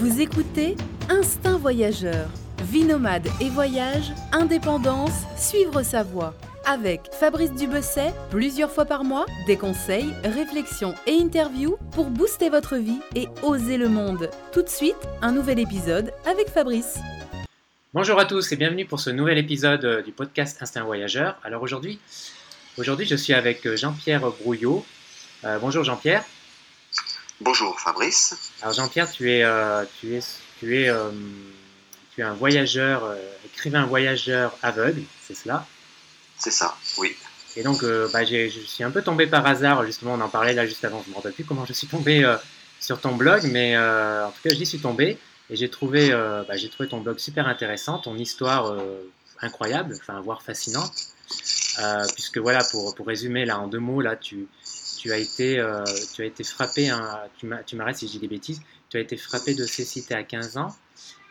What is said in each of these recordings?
Vous écoutez Instinct Voyageur. Vie nomade et voyage, indépendance, suivre sa voie. Avec Fabrice Dubesset, plusieurs fois par mois, des conseils, réflexions et interviews pour booster votre vie et oser le monde. Tout de suite, un nouvel épisode avec Fabrice. Bonjour à tous et bienvenue pour ce nouvel épisode euh, du podcast Instinct Voyageur. Alors aujourd'hui, aujourd'hui je suis avec euh, Jean-Pierre Brouillot. Euh, bonjour Jean-Pierre. Bonjour Fabrice. Alors Jean-Pierre, tu es, euh, tu es, tu es, euh, tu es un voyageur, euh, écrivain voyageur aveugle, c'est cela? C'est ça, oui. Et donc, bah, j'ai- je suis un peu tombé par hasard, justement, on en parlait là juste avant, je ne me rappelle plus comment je suis tombé sur ton blog, mais en tout cas, j'y suis tombé et j'ai trouvé, bah, j'ai trouvé ton blog super intéressant, ton histoire incroyable, enfin, voire fascinante, puisque voilà, pour, pour résumer là en deux mots, là, tu, tu, as, été, euh, tu as été frappé, hein, tu m'arrêtes si je dis des bêtises, tu as été frappé de cécité à 15 ans.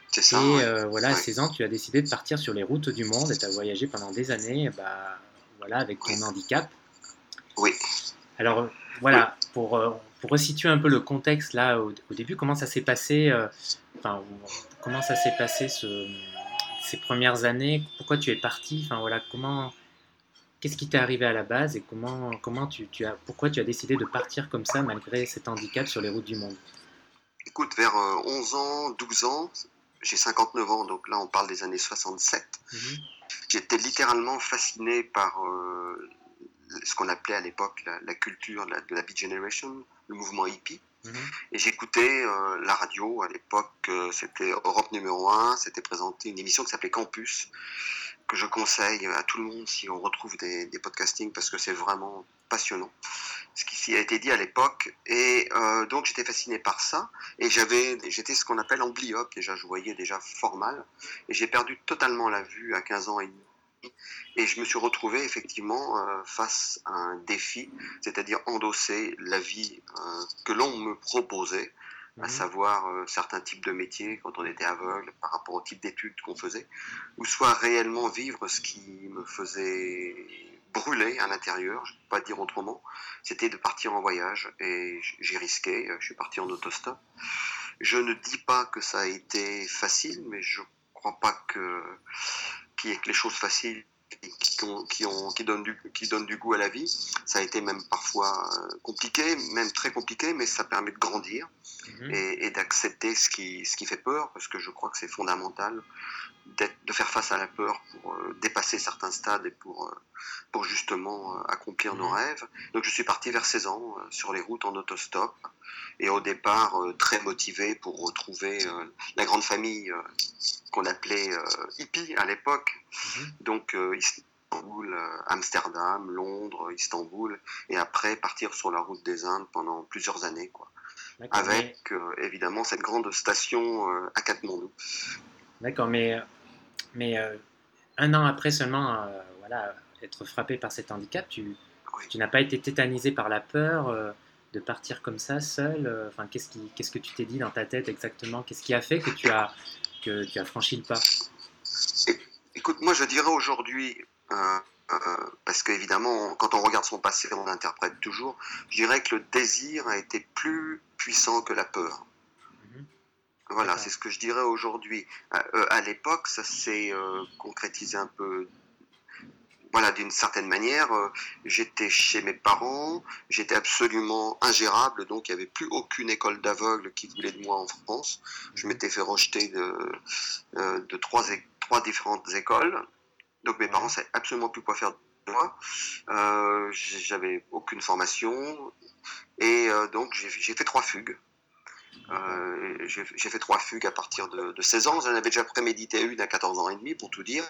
C'est Et ça. ouais. euh, voilà, à Ouais. 16 ans, tu as décidé de partir sur les routes du monde et tu as voyagé pendant des années bah, voilà, avec ton Oui. handicap. Oui. Alors voilà, pour, euh, pour resituer un peu le contexte là au, au début, comment ça s'est passé, euh, enfin, comment ça s'est passé ce- ces premières années, pourquoi tu es parti, enfin voilà, comment, qu'est-ce qui t'est arrivé à la base et comment, comment tu, tu as, pourquoi tu as décidé de partir comme ça malgré cet handicap sur les routes du monde? Écoute, vers euh, 11 ans, 12 ans, j'ai 59 ans, donc là on parle des années 67. Mhm. J'étais littéralement fasciné par euh, ce qu'on appelait à l'époque la, la culture de la, de la Beat Generation, le mouvement hippie. Mhm. Et j'écoutais euh, la radio, à l'époque euh, c'était Europe numéro 1, c'était présenté une émission qui s'appelait Campus, que je conseille à tout le monde si on retrouve des, podcastings parce que c'est vraiment passionnant ce qui a été dit à l'époque. Et euh, donc j'étais fasciné par ça. Et j'avais, j'étais ce qu'on appelle amblyope, déjà je voyais déjà fort mal. Et j'ai perdu totalement la vue à 15 ans et demi. Et je me suis retrouvé effectivement euh, face à un défi, c'est-à-dire endosser la vie euh, que l'on me proposait, à Mhm. savoir euh, certains types de métiers quand on était aveugle par rapport au type d'études qu'on faisait, ou soit réellement vivre ce qui me faisait brûler à l'intérieur, je ne peux pas dire autrement, c'était de partir en voyage et j'ai risqué, euh, je suis parti en autostop. Je ne dis pas que ça a été facile, mais je crois pas que qu'il y ait que les choses faciles qui, qui ont- qui, ont, qui, donnent du, qui donnent du goût à la vie. Ça a été même parfois euh, compliqué, même très compliqué, mais ça permet de grandir Mhm. et, et d'accepter ce qui, ce qui fait peur, parce que je crois que c'est fondamental de faire face à la peur pour euh, dépasser certains stades et pour, euh, pour justement euh, accomplir nos Mhm. rêves. Donc je suis parti vers 16 ans sur les routes en autostop et au départ très motivé pour retrouver la grande famille qu'on appelait hippie à l'époque. Mhm. Donc Istanbul, Amsterdam, Londres, Istanbul et après partir sur la route des Indes pendant plusieurs années. Quoi avec évidemment cette grande station à Katmandou. D'accord, mais, mais euh, un an après seulement euh, voilà, être frappé par cet handicap, tu, n'as pas été tétanisé par la peur euh, de partir comme ça seul Enfin, qu'est-ce, qui, qu'est-ce que tu t'es dit dans ta tête exactement? Qu'est-ce qui a fait que tu as, que tu as franchi le pas? Écoute, moi je dirais aujourd'hui, parce qu'évidemment, quand on regarde son passé, on l'interprète toujours, je dirais que le désir a été plus puissant que la peur. Mhm. Voilà, c'est ce que je dirais aujourd'hui. À, euh, à l'époque, ça s'est euh, concrétisé un peu. Voilà, d'une certaine manière, euh, j'étais chez mes parents, j'étais absolument ingérable, donc il n'y avait plus aucune école d'aveugle qui voulait de moi en France. Je m'étais fait rejeter de, euh, de trois, trois différentes écoles, donc mes Ouais. parents ne savaient absolument plus quoi faire de moi. Euh, J'avais aucune formation, et euh, donc j'ai fait trois fugues. Euh, j'ai fait trois fugues à partir de, de 16 ans. J'en avais déjà prémédité une à 14 ans et demi, pour tout dire.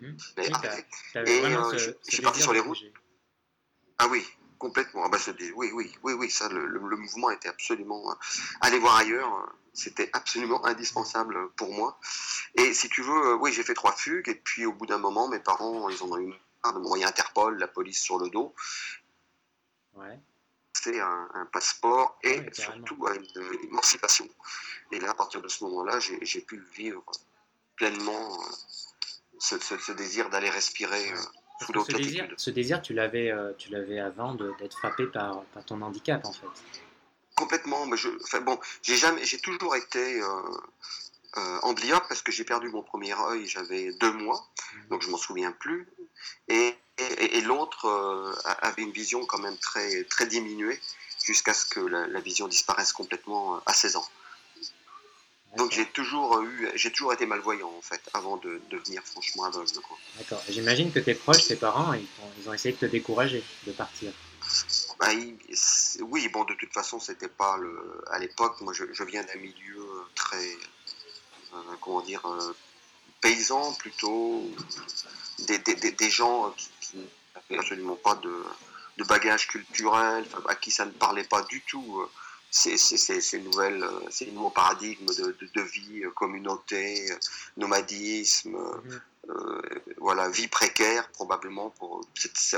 Mhm. Mais Oui, après- t'as- t'avais Et, euh, ce- je- ce je suis parti sur les routes. Ah oui, complètement. Ah bah, ce oui, oui, oui, oui, ça, le, le- le mouvement était absolument. euh, aller voir ailleurs, c'était absolument indispensable pour moi. Et si tu veux, euh, oui, j'ai fait trois fugues, et puis au bout d'un moment, mes parents, ils en ont eu marre de m'envoyer Interpol, la police sur le dos. Ouais. Un, un passeport et surtout à une émancipation. Et là, à partir de ce moment-là, j'ai pu vivre pleinement euh, ce, ce- ce désir d'aller respirer euh, sous ce désir, latitudes. ce désir, tu l'avais, euh, tu l'avais avant d'être frappé par, par ton handicap, en fait. complètement. Mais je, enfin, bon, j'ai jamais, j'ai toujours été euh, amblyopes parce que j'ai perdu mon premier œil, j'avais deux mois, mhm. donc je m'en souviens plus. Et, et, l'autre euh, avait une vision quand même très, très diminuée jusqu'à ce que la, vision disparaisse complètement euh, à 16 ans. Donc j'ai toujours eu, j'ai toujours été malvoyant en fait, avant de, devenir franchement aveugle. D'accord. J'imagine que tes proches, tes parents, ils ont, ils ont, essayé de te décourager de partir. Bah, oui, bon, de toute façon, c'était pas le. À l'époque, moi, je, je viens d'un milieu très, euh, comment dire, euh, paysans plutôt, des, des, des gens qui, n'avaient absolument pas de, de bagage culturel, à qui ça ne parlait pas du tout euh, ces, nouveaux paradigmes de, de, vie, communauté, nomadisme, mhm. Euh, voilà, vie précaire probablement. Pour,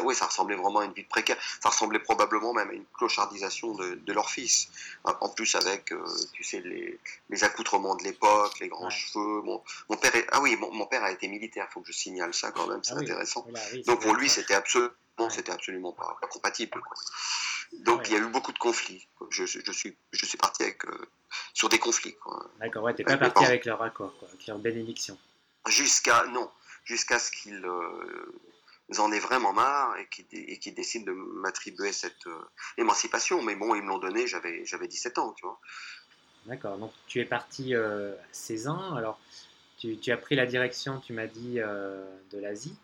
oui, ça ressemblait vraiment à une vie précaire. Ça ressemblait probablement même à une clochardisation de, leur fils. En plus avec, euh, tu sais, les, les, accoutrements de l'époque, les grands cheveux. Mon, mon père, ah oui, mon, père a été militaire. Faut que je signale ça quand même. C'est ah intéressant. Donc pour lui, c'était absolument, c'était absolument pas, compatible. Donc il y a eu beaucoup de conflits. Je, je, suis, je suis parti avec, euh, sur des conflits. D'accord, ouais, t'es pas parti avec leur accord, quoi, avec leur bénédiction. Jusqu'à non, jusqu'à ce qu'ils euh, en aient vraiment marre et qu'ils décident de m'attribuer cette euh, émancipation. Mais bon, ils me l'ont donné, j'avais 17 ans, tu vois. D'accord, donc tu es parti euh, à 16 ans, alors tu, tu, as pris la direction, tu m'as dit, de l'Asie?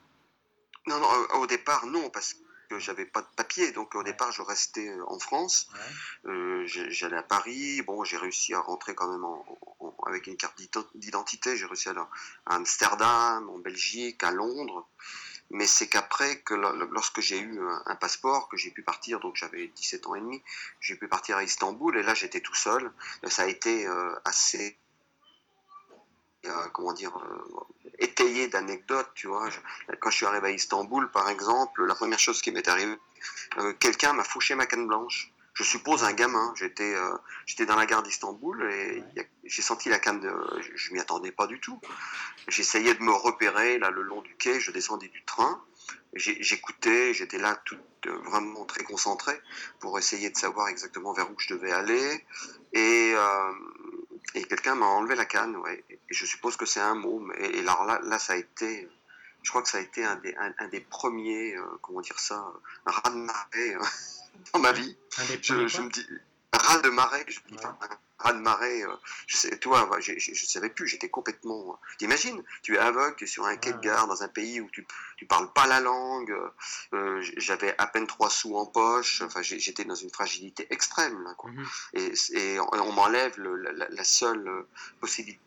Non, non, au départ, non, parce j'avais pas de papier. Donc au départ, je restais euh, en France. Euh, j'allais à Paris. Bon, j'ai réussi à rentrer quand même avec une carte d'identité. J'ai réussi à à Amsterdam, en Belgique, à Londres. Mais c'est qu'après, que lorsque j'ai eu un, passeport, que j'ai pu partir, donc j'avais 17 ans et demi, j'ai pu partir à Istanbul. Et là, j'étais tout seul. Ça a été euh, assez comment dire, euh, étayé d'anecdotes, tu vois. quand je suis arrivé à Istanbul, par exemple, la première chose qui m'est arrivée, euh, quelqu'un m'a fouché ma canne blanche. Je suppose un gamin. J'étais, euh, j'étais dans la gare d'Istanbul et j'ai senti la canne. Je, m'y attendais pas du tout. J'essayais de me repérer là le long du quai. Je descendais du train. J'écoutais. J'étais là tout, vraiment très concentré pour essayer de savoir exactement vers où je devais aller. Et et quelqu'un m'a enlevé la canne, ouais. Et je suppose que c'est un mot. Et, alors là, là, ça a été, je crois que ça a été un des, un, des premiers, euh, comment dire ça, un raz de marée dans ma vie. Je, me dis, raz de marée, je dis, raz de marée, euh, je sais, toi, je, je, savais plus, j'étais complètement. Euh, t'imagines, tu es aveugle, sur un quai de gare dans un pays où tu, tu parles pas la langue, euh, j'avais à peine trois sous en poche, enfin, j'étais dans une fragilité extrême, là, quoi. Mhm. et, et, on, m'enlève la, seule possibilité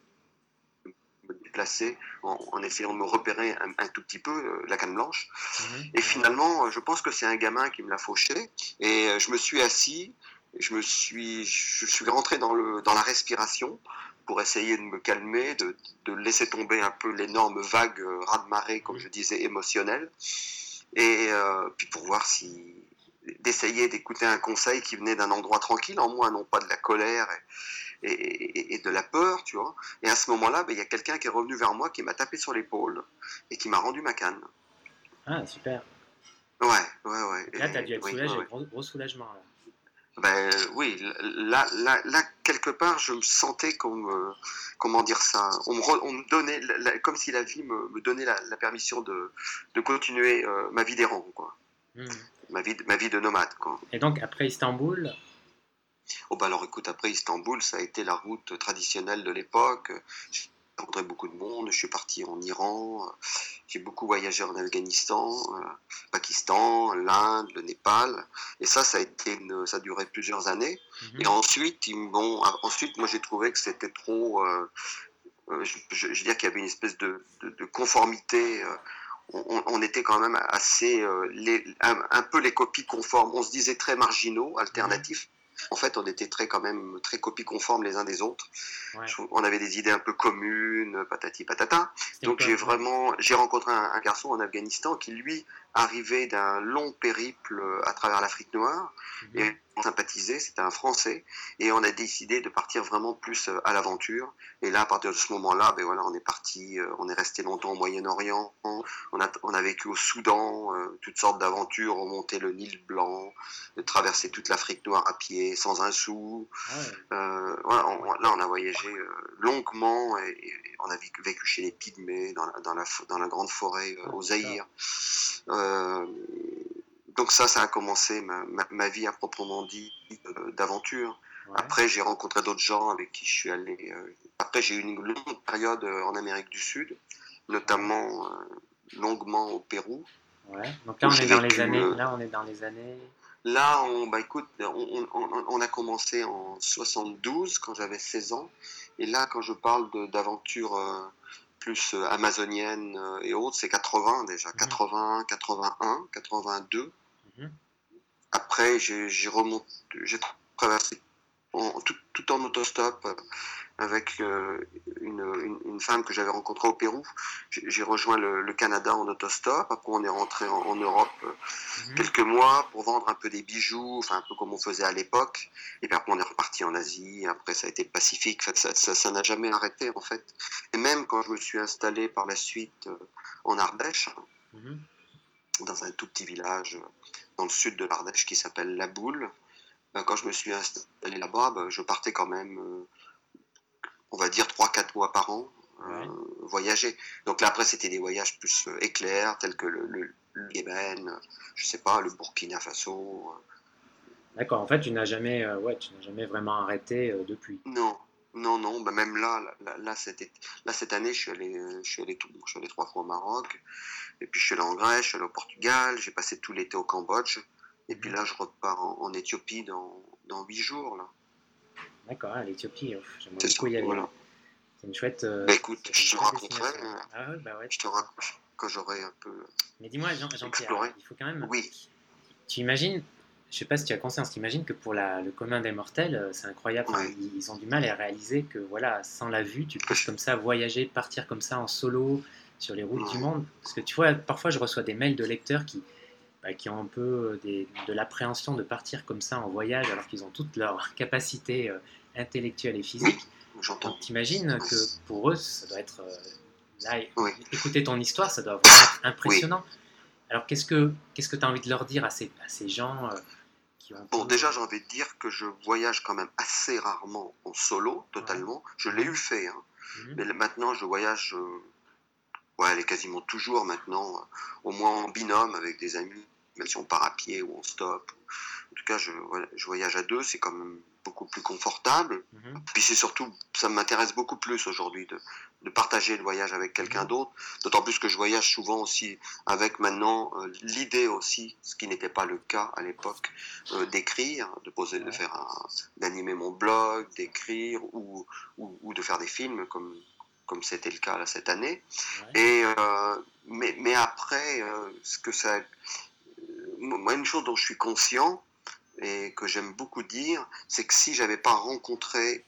de me déplacer en, essayant de me repérer un, tout petit peu, la canne blanche. Mhm. Et finalement, je pense que c'est un gamin qui me l'a fauché, et je me suis assis, je me suis, je suis rentré dans, le, dans la respiration pour essayer de me calmer, de, de laisser tomber un peu l'énorme vague euh, raz-de-marée, comme je disais, émotionnelle, et euh, puis pour voir si d'essayer d'écouter un conseil qui venait d'un endroit tranquille, en moi, non pas de la colère et, et, de la peur, tu vois. Et à ce moment-là, ben, il y a quelqu'un qui est revenu vers moi, qui m'a tapé sur l'épaule et qui m'a rendu ma canne. Ah, super. Ouais, ouais, ouais. là, tu as dû être soulagé, gros, soulagement. Là. Ben oui, là, là, là, quelque part, je me sentais comme, comment dire ça, on me, on me donnait, comme si la vie me, me donnait la, la, permission de, de continuer euh, ma vie d'errant, quoi. Hmm. Ma, vie, ma vie de nomade, quoi. Et donc, après Istanbul? Oh bah alors écoute, après Istanbul, ça a été la route traditionnelle de l'époque rencontré beaucoup de monde. Je suis parti en Iran, j'ai beaucoup voyagé en Afghanistan, euh, Pakistan, l'Inde, le Népal. Et ça, ça a été ça a duré plusieurs années. Mhm. Et ensuite, ils bon, ensuite, moi, j'ai trouvé que c'était trop. Euh, euh, je, je, veux dire qu'il y avait une espèce de, de, conformité. On, on, était quand même assez les, un, peu les copies conformes. On se disait très marginaux, alternatifs en fait, on était très quand même très copie conformes les uns des autres. On avait des idées un peu communes, patati patata. Donc j'ai vraiment, j'ai rencontré un, garçon en Afghanistan qui lui arrivé d'un long périple à travers l'Afrique noire Mhm. et on sympathisait, c'était un Français, et on a décidé de partir vraiment plus euh, à l'aventure. Et là, à partir de ce moment-là, ben voilà, on est parti, euh, on est resté longtemps au Moyen-Orient, on a, on a vécu au Soudan, euh, toutes sortes d'aventures, remonter le Nil Blanc, de traverser toute l'Afrique noire à pied, sans un sou. Ah ouais. Euh, voilà, on- là, on a voyagé euh, longuement et, et on a vécu, vécu chez les Pygmées, dans la, dans la, fo- dans la grande forêt euh, au. Zaïre. Euh, donc ça, ça a commencé ma, ma, ma vie à proprement dit euh, d'aventure. Ouais. Après, j'ai rencontré d'autres gens avec qui je suis allé. euh, après, j'ai eu une longue période en Amérique du Sud, notamment longuement au Pérou. Ouais. Donc là, on est dans les années. Là, on est dans les années. Là, on, bah écoute, on, on- on- on a commencé en 72 quand j'avais 16 ans. Et là, quand je parle d'aventures euh, plus euh, amazoniennes euh, et autres, c'est 80 déjà. Mhm. 81, 81, 82. Mhm. Après, j'ai remonté, j'ai traversé en- tout, tout en autostop avec euh, une, une- une femme que j'avais rencontrée au Pérou. J'ai rejoint le, le Canada en autostop. Après, on est rentré en, en Europe euh, Mhm. quelques mois pour vendre un peu des bijoux, enfin un peu comme on faisait à l'époque. Et puis après, on est reparti en Asie. Après, ça a été le Pacifique. Enfin, ça n'a jamais arrêté, en fait. Et même quand je me suis installé par la suite euh, en Ardèche, Mhm. dans un tout petit village dans le sud de l'Ardèche qui s'appelle La Boule. Euh, Quand je me suis installé là-bas, ben, je partais quand même, on va dire, 3-4 mois par an euh, Ouais. voyager. Donc là, après, c'était des voyages plus euh, éclairs, tels que le, le, le Yémen, euh, je sais pas, le Burkina Faso. D'accord. En fait, tu n'as jamais, ouais, tu n'as jamais vraiment arrêté depuis. Non, non, non, ben, même là, là, là, là, cet été- là, cette année, je suis allé, je suis allé, tout, je suis allé trois fois au Maroc, et puis je suis allé en Grèce, je suis allé au Portugal, j'ai passé tout l'été au Cambodge, et puis là, je repars en, en Éthiopie dans, dans 8 jours, là. D'accord. Ah, l'Éthiopie. J'aimerais beaucoup y aller. voilà. C'est une chouette. euh, Bah, écoute, je te raconterai, euh, Ah ouais, bah ouais. Je te raconte quand j'aurai un peu... Mais dis-moi, Jean- Jean-Pierre, il faut quand même. Oui. Tu imagines, je sais pas si tu as conscience, tu imagines que pour la- le commun des mortels, euh, c'est incroyable. Enfin, ils, ils ont du mal à réaliser que voilà, sans la vue, tu peux comme ça voyager, partir comme ça en solo sur les routes du monde. Parce que tu vois, parfois je reçois des mails de lecteurs qui, bah, qui ont un peu des- de l'appréhension de partir comme ça en voyage alors qu'ils ont toutes leurs capacités euh, intellectuelles et physiques. J'entends. Donc t'imagines que pour eux, ça doit être... euh, là, Oui. écouter ton histoire, ça doit vraiment être impressionnant. Alors qu'est-ce que qu'est-ce que tu as envie de leur dire à ces, à ces gens euh, qui ont... Bon, déjà, j'ai envie de dire que je voyage quand même assez rarement en solo, totalement. Je l'ai eu fait, hein. Mhm. Mais maintenant, je voyage, euh, ouais, elle est quasiment toujours maintenant, euh, au moins en binôme avec des amis, même si on part à pied ou en stop. En tout cas, je, je voyage à deux, c'est quand même beaucoup plus confortable. Mhm. Puis c'est surtout, ça m'intéresse beaucoup plus aujourd'hui de, de partager le voyage avec quelqu'un d'autre. D'autant plus que je voyage souvent aussi avec maintenant euh, l'idée aussi, ce qui n'était pas le cas à l'époque, euh, d'écrire, de poser, de faire, d'animer mon blog, d'écrire ou, ou, ou de faire des films comme comme c'était le cas là, cette année. Ouais. Et euh, mais, mais après, ce que ça, moi une chose dont je suis conscient et que j'aime beaucoup dire, c'est que si j'avais pas rencontré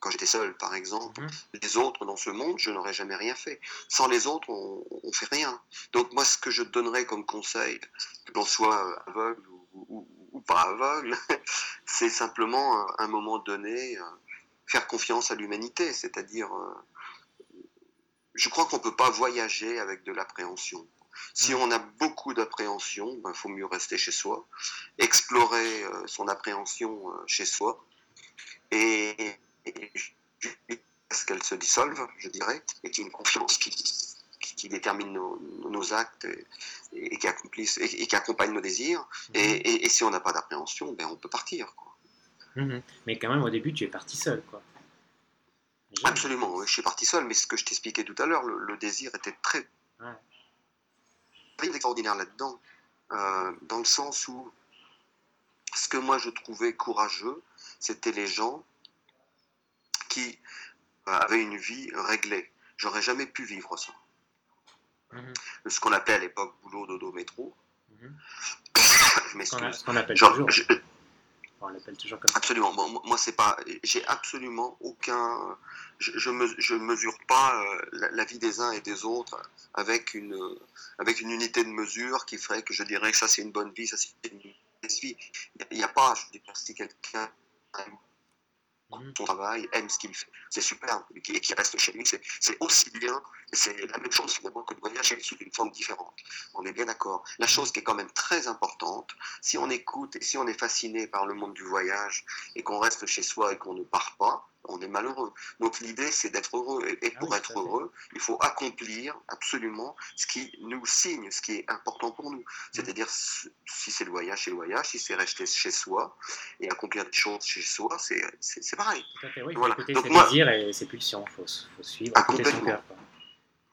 quand j'étais seul, par exemple, Mhm. les autres dans ce monde, je n'aurais jamais rien fait. Sans les autres, on, on fait rien. Donc moi, ce que je donnerais comme conseil, que l'on soit euh, aveugle ou, ou- ou pas aveugle, c'est simplement euh, à un moment donné euh, faire confiance à l'humanité. C'est-à-dire, euh, je crois qu'on peut pas voyager avec de l'appréhension. Si Mhm. on a beaucoup d'appréhension, il faut mieux rester chez soi, explorer euh, son appréhension euh, chez soi, et, et jusqu'à ce qu'elle se dissolve, je dirais, et qu'il y ait une confiance qui, qui, qui détermine nos, nos actes et, et qui accomplisse et, qui accompagne nos désirs. Et, et- si on n'a pas d'appréhension, ben on peut partir. Quoi. Mhm. Mais quand même, au début, tu es parti seul, quoi. Absolument, oui, je suis parti seul, mais ce que je t'expliquais tout à l'heure, le, le désir était très, Ouais. Très extraordinaire là-dedans, euh, dans le sens où ce que moi je trouvais courageux, c'était les gens qui euh, avaient une vie réglée. J'aurais jamais pu vivre ça. Mhm. Ce qu'on appelait à l'époque boulot, dodo, métro. Mhm. Je Ce qu'on a- m'excuse. ce qu'on appelle Genre, toujours. je- on l'appelle toujours comme ça. Absolument. Moi, moi c'est pas. J'ai absolument aucun. Je, je, me- je mesure pas euh, la, vie des uns et des autres avec une avec une unité de mesure qui ferait que je dirais que ça c'est une bonne vie, ça c'est une mauvaise vie. Il n'y a, pas. Je dire, si quelqu'un Son travail, aime ce qu'il fait, c'est superbe. Et qui, reste chez lui, c'est c'est aussi bien. C'est la même chose finalement que le voyage est sous une forme différente. On est bien d'accord. La chose qui est quand même très importante, si on écoute et si on est fasciné par le monde du voyage et qu'on reste chez soi et qu'on ne part pas, on est malheureux. Donc l'idée, c'est d'être heureux. Et, Ah pour oui, être heureux, il faut accomplir absolument ce qui nous signe, ce qui est important pour nous. C'est-à-dire, si c'est le voyage, c'est le voyage. Si c'est rester chez soi et accomplir des choses chez soi, c'est pareil. Tout à fait, oui. Voilà. écouter Donc ses moi- désirs et ses pulsions. Il faut, faut suivre, Ah, écouter son complètement. cœur. quoi.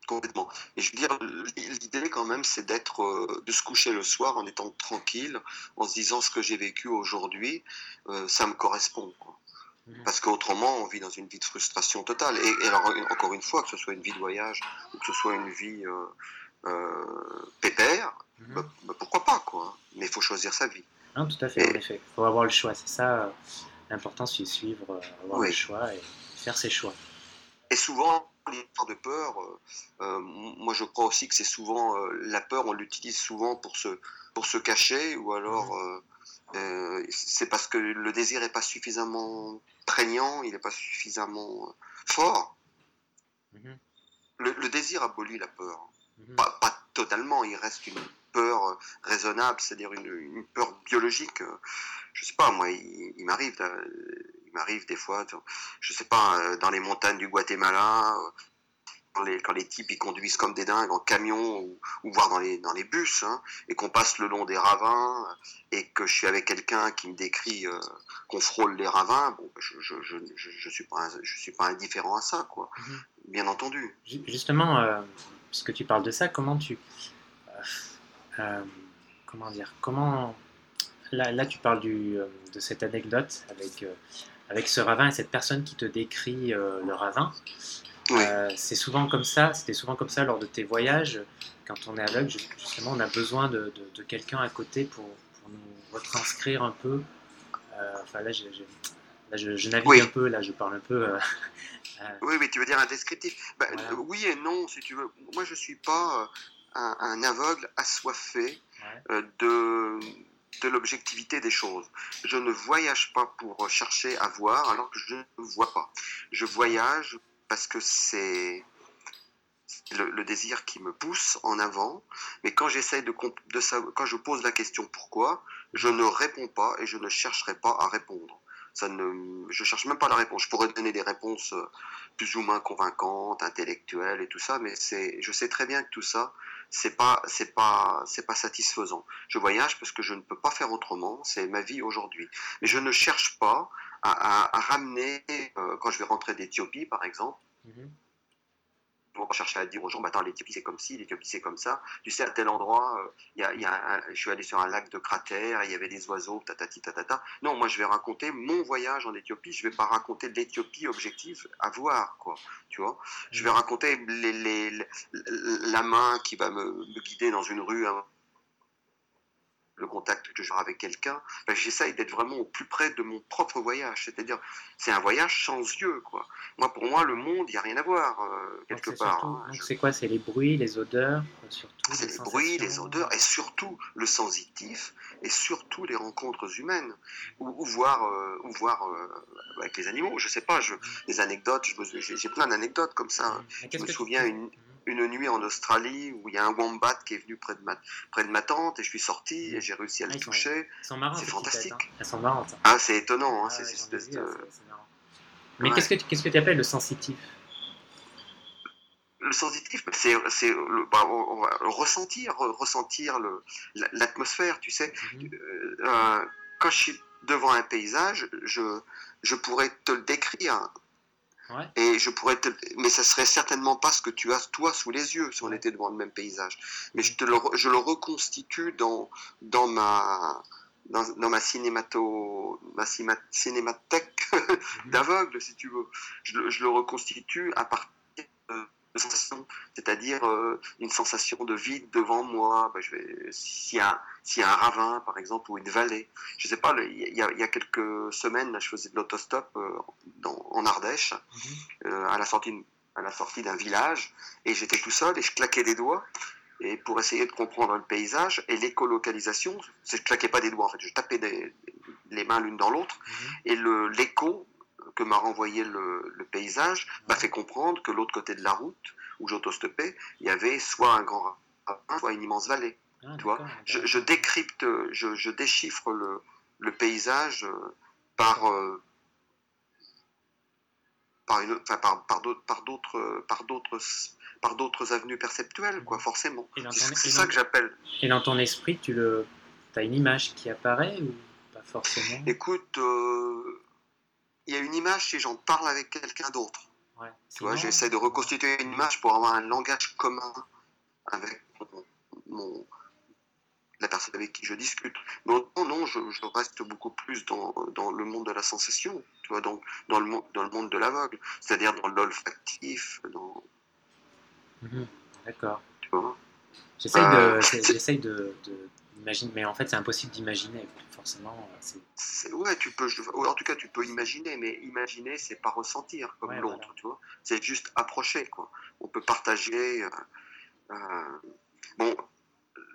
Complètement. Et je veux dire, l'idée quand même, c'est d'être, euh, de se coucher le soir en étant tranquille, en se disant ce que j'ai vécu aujourd'hui, euh, ça me correspond. quoi. Mhm. Parce qu'autrement, on vit dans une vie de frustration totale. Et, et alors, encore une fois, que ce soit une vie de voyage ou que ce soit une vie euh, euh, pépère, Mhm. bah, bah, pourquoi pas, quoi. Mais il faut choisir sa vie. Non, tout à fait, en effet. Il faut avoir le choix. C'est ça euh, l'important, c'est suivre, avoir Oui. le choix et faire ses choix. Et souvent, l'histoire de peur, euh, moi je crois aussi que c'est souvent la peur, on l'utilise souvent pour se, pour se cacher, ou alors euh, euh, c'est parce que le désir n'est pas suffisamment prégnant, il n'est pas suffisamment euh, fort. Mhm. Le, le désir abolit la peur. Mhm. Pas, pas totalement, il reste une peur euh, raisonnable, c'est-à-dire une, une peur biologique. Je sais pas, moi, il, il m'arrive, il m'arrive des fois, je sais pas, dans les montagnes du Guatemala, les, quand les types ils conduisent comme des dingues en camion ou, ou voire dans les, dans les bus, hein, et qu'on passe le long des ravins, et que je suis avec quelqu'un qui me décrit euh, qu'on frôle les ravins, bon, je, je, je, je, je suis pas, je suis pas indifférent à ça, quoi. Mhm. Bien entendu. Ju- Justement, euh, puisque tu parles de ça, comment tu. euh, comment dire Comment. Là, là tu parles du, de cette anecdote avec, avec ce ravin et cette personne qui te décrit le ravin. Oui. Euh, c'est souvent comme ça, c'était souvent comme ça lors de tes voyages. Quand on est aveugle, ju- justement, on a besoin de, de- de quelqu'un à côté pour, pour nous retranscrire un peu. Euh, enfin, là, j'ai- j'ai- là, je, je navigue Oui. un peu, là, je parle un peu. euh, euh, Oui, mais tu veux dire un descriptif Voilà. euh, Oui et non, si tu veux. Moi, je suis pas un, un aveugle assoiffé ouais. de, de l'objectivité des choses. Je ne voyage pas pour chercher à voir alors que je ne vois pas. Je voyage parce que c'est le, désir qui me pousse en avant, mais quand j'essaye de, quand je pose la question pourquoi, je ne réponds pas et je ne chercherai pas à répondre. Ça ne, je cherche même pas la réponse. Je pourrais donner des réponses euh, plus ou moins convaincantes, intellectuelles et tout ça, mais c'est, je sais très bien que tout ça, c'est pas, c'est pas, c'est pas satisfaisant. Je voyage parce que je ne peux pas faire autrement. C'est ma vie aujourd'hui. Mais je ne cherche pas à, à- à ramener, euh, quand je vais rentrer d'Éthiopie, par exemple, Mhm. on va chercher à dire aux gens, bah, attends, l'Éthiopie c'est comme ci, l'Éthiopie c'est comme ça. Tu sais, à tel endroit, euh, y a, il y a un- je suis allé sur un lac de cratère, il y avait des oiseaux, tatati tatata. Non, moi je vais raconter mon voyage en Éthiopie, je vais pas raconter l'Éthiopie objective à voir, quoi. Tu vois? Je vais raconter les, les- les- la main qui va me, me guider dans une rue, hein, le contact que avoir avec quelqu'un. Ben, J'essaye d'être vraiment au plus près de mon propre voyage, c'est-à-dire c'est un voyage sans yeux, quoi. Moi, pour moi, le monde, il n'y a rien à voir euh, quelque part. hein. Je- c'est quoi? C'est les bruits, les odeurs, euh, surtout c'est les les bruits, les odeurs et surtout le sensitif et surtout les rencontres humaines ou, ou voir, euh, ou voir euh, avec les animaux. Je sais pas, je, des anecdotes. je me- J'ai plein d'anecdotes comme ça. Mhm. Mais Je me que souviens une, Mhm. Une nuit en Australie où il y a un wombat qui est venu près de ma, près de ma tente et je suis sorti et j'ai réussi à Ah, le sont- toucher. C'est fantastique. hein. Elles sont marrantes. hein. Ah, c'est étonnant, hein, Ah vu, de... Mais Ouais. qu'est-ce que tu que appelles le sensitif? Le sensitif, c'est c'est le, bah, on- on va le ressentir, l'atmosphère, tu sais. Mhm. Euh, euh, quand je suis devant un paysage, je, je pourrais te le décrire. Ouais. Et je pourrais te, mais ça serait certainement pas ce que tu as toi sous les yeux si on était devant le même paysage. Mais je te le, je le reconstitue dans, dans ma, dans, dans ma cinémato, ma cima- cinémathèque Mhm. d'aveugle, si tu veux. Je, je le reconstitue à partir de, sensation, c'est-à-dire euh, une sensation de vide devant moi. Ben, je vais, s'il y, a, s'il y a un ravin, par exemple, ou une vallée. Je sais pas, il y, a, il y a quelques semaines, là, je faisais de l'autostop euh, dans, en Ardèche, Mhm. euh, à la sortie, à la sortie d'un village, et j'étais tout seul et je claquais des doigts. Et pour essayer de comprendre le paysage et l'écolocalisation, c'est- je claquais pas des doigts en fait, je tapais des- les mains l'une dans l'autre Mhm. et le l'écho que m'a renvoyé le, le paysage m'a fait comprendre que l'autre côté de la route où j'autostopais, il y avait soit un grand ravin, soit une immense vallée. Ah, Tu vois, Je, décrypte, je, je déchiffre le, le paysage euh, par euh, par une, enfin, par, par d'autres, par d'autres, par d'autres, par d'autres avenues perceptuelles, quoi, forcément. C'est ça que j'appelle. Et dans ton esprit, tu le, as une image qui apparaît ou pas forcément? Écoute, euh, il y a une image si j'en parle avec quelqu'un d'autre. Ouais. Tu vois, j'essaie de reconstituer une image pour avoir un langage commun avec mon, mon- la personne avec qui je discute. Non, non, non, je, je reste beaucoup plus dans, dans le monde de la sensation, tu vois, dans, dans, le, monde, dans le monde de l'aveugle, c'est-à-dire dans l'olfactif, dans, Mhm. D'accord. tu vois. J'essaye Euh, de, de, mais en fait c'est impossible d'imaginer, forcément. c'est- C'est- Ouais, tu peux, en tout cas, tu peux imaginer, mais imaginer, c'est pas ressentir comme Ouais, l'autre, voilà. tu vois. C'est juste approcher, quoi. On peut partager. euh, euh, bon,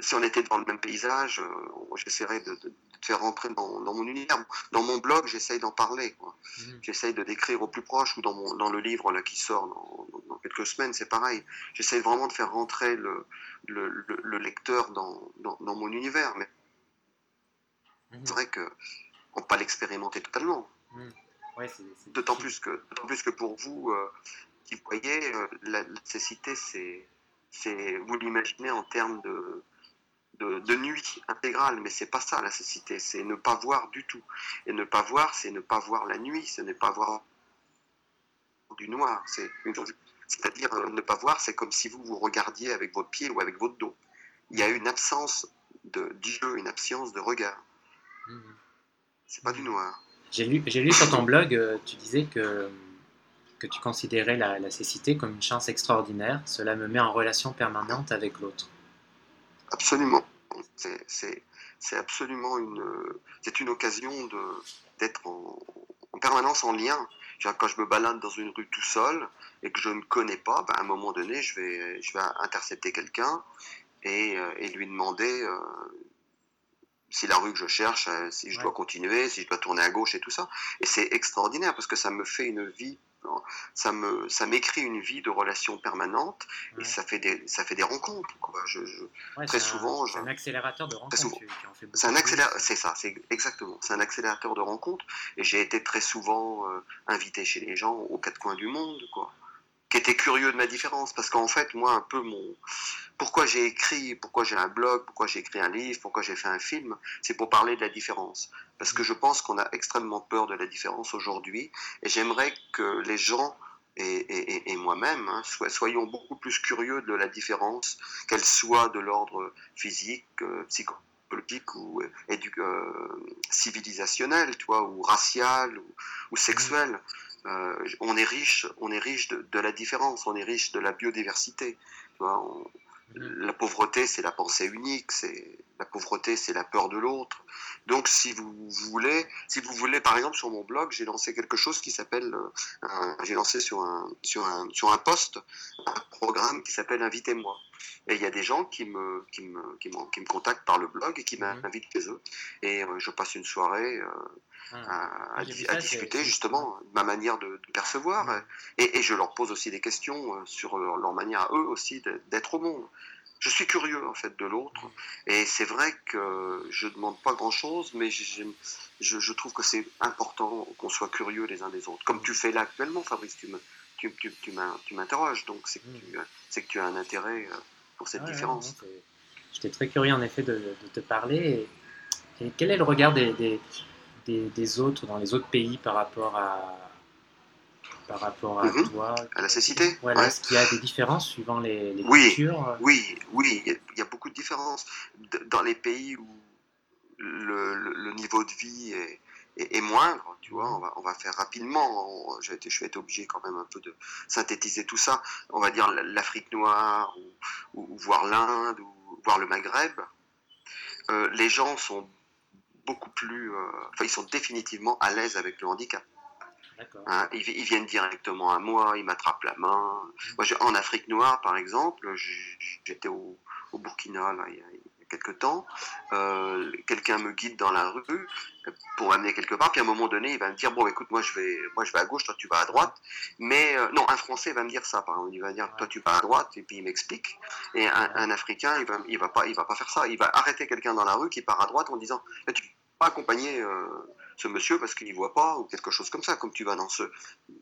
si on était dans le même paysage, euh, j'essaierais de- de te faire rentrer dans, dans mon univers. Dans mon blog, j'essaye d'en parler. Mhm. J'essaye de décrire au plus proche, ou dans, mon, dans le livre là, qui sort dans, dans quelques semaines, c'est pareil. J'essaye vraiment de faire rentrer le, le, le- le lecteur dans, dans, mon univers, mais Mhm. c'est vrai que on peut pas l'expérimenter totalement. Ouais, c'est D'autant plus que, d'autant plus que pour vous, euh, qui voyez, euh, la, la cécité, c'est, c'est, vous l'imaginez en termes de, de, de nuit intégrale, mais c'est pas ça la cécité, c'est ne pas voir du tout. Et ne pas voir, c'est ne pas voir la nuit, ce n'est pas voir du noir. C'est une chose- c'est-à-dire euh, ne pas voir, c'est comme si vous vous regardiez avec votre pied ou avec votre dos. Il y a une absence de d'yeux, une absence de regard. C'est pas du noir. J'ai lu, sur ton blog, euh, tu disais que, que tu considérais la, la cécité comme une chance extraordinaire. Cela me met en relation permanente avec l'autre. Absolument. C'est- absolument une, c'est une occasion de d'être en, en permanence en lien. Quand je me balade dans une rue tout seul et que je ne connais pas, ben, à un moment donné, je vais, je vais intercepter quelqu'un et, euh, et lui demander euh, si la rue que je cherche, euh, si je Ouais. dois continuer, si je dois tourner à gauche et tout ça. Et c'est extraordinaire parce que ça me fait une vie, ça me, ça m'écrit une vie de relations permanentes Ouais. et ça fait des, ça fait des rencontres. Quoi. Je, je, Ouais, très c'est un- souvent, C'est un accélérateur de rencontres. c'est un accélérateur, c'est ça, c'est exactement. C'est un accélérateur de rencontres. Et j'ai été très souvent euh, invité chez les gens aux quatre coins du monde, quoi, qui étaient curieux de ma différence. Parce qu'en fait, moi, un peu mon, pourquoi j'ai écrit, pourquoi j'ai un blog, pourquoi j'ai écrit un livre, pourquoi j'ai fait un film, c'est pour parler de la différence. Parce que je pense qu'on a extrêmement peur de la différence aujourd'hui. Et j'aimerais que les gens et, moi-même hein, soyons beaucoup plus curieux de la différence, qu'elle soit de l'ordre physique, euh, ou euh, euh, civilisationnel, tu vois, ou racial ou, ou sexuel. Euh, on est riche, on est riche de, de la différence, on est riche de la biodiversité. Tu vois, on-. La pauvreté, c'est la pensée unique, c'est la pauvreté, c'est la peur de l'autre. Donc, si vous voulez, si vous voulez, par exemple, sur mon blog, j'ai lancé quelque chose qui s'appelle, euh, j'ai lancé sur un sur un sur un post un programme qui s'appelle Invitez-moi. Et il y a des gens qui me qui me qui me, qui me contactent par le blog et qui Mhm. m'invitent chez eux. Et euh, je passe une soirée euh. À, à discuter justement de ma manière de, de percevoir. Ouais. Et, et je leur pose aussi des questions euh, sur leur, leur manière à eux aussi d'être au monde. Je suis curieux en fait de l'autre et c'est vrai que je demande pas grand chose, mais je, je trouve que c'est important qu'on soit curieux les uns des autres. Comme tu fais là actuellement, Fabrice, tu me- tu, tu, tu m'in- tu m'interroges, donc c'est que, que tu as un intérêt euh, pour cette Ouais, ouais, différence. J'étais très curieux en effet de, de te parler. Et, et quel est le regard des, des, des- des autres dans les autres pays par rapport à, par rapport à Mhm. toi À la cécité Voilà, Ouais. est-ce qu'il y a des différences suivant les, les Oui. cultures Oui, oui, il y a- il y, a beaucoup de différences. Dans les pays où le, le- le niveau de vie est, est, moindre, tu vois, on va, on va faire rapidement, je vais, être, obligé quand même un peu de synthétiser tout ça, on va dire l'Afrique noire, ou, voir l'Inde, ou voir le Maghreb, euh, les gens sont beaucoup plus, euh, enfin ils sont définitivement à l'aise avec le handicap. Hein, ils, viennent directement à moi, ils m'attrapent la main. Moi, en Afrique noire, par exemple, j'étais au, Burkina là, il, y a, quelques temps. Euh, quelqu'un me guide dans la rue pour m'amener quelque part. Puis à un moment donné, il va me dire bon, écoute, moi je vais, moi je vais à gauche, toi tu vas à droite. Mais euh, non, un Français va me dire ça. Par exemple, il va dire toi tu vas à droite et puis il m'explique. Et un, Africain, il va, il va pas, il va pas faire ça. Il va arrêter quelqu'un dans la rue qui part à droite en disant tu pas accompagner. Euh, ce monsieur parce qu'il n'y voit pas ou quelque chose comme ça, comme tu vas dans ce...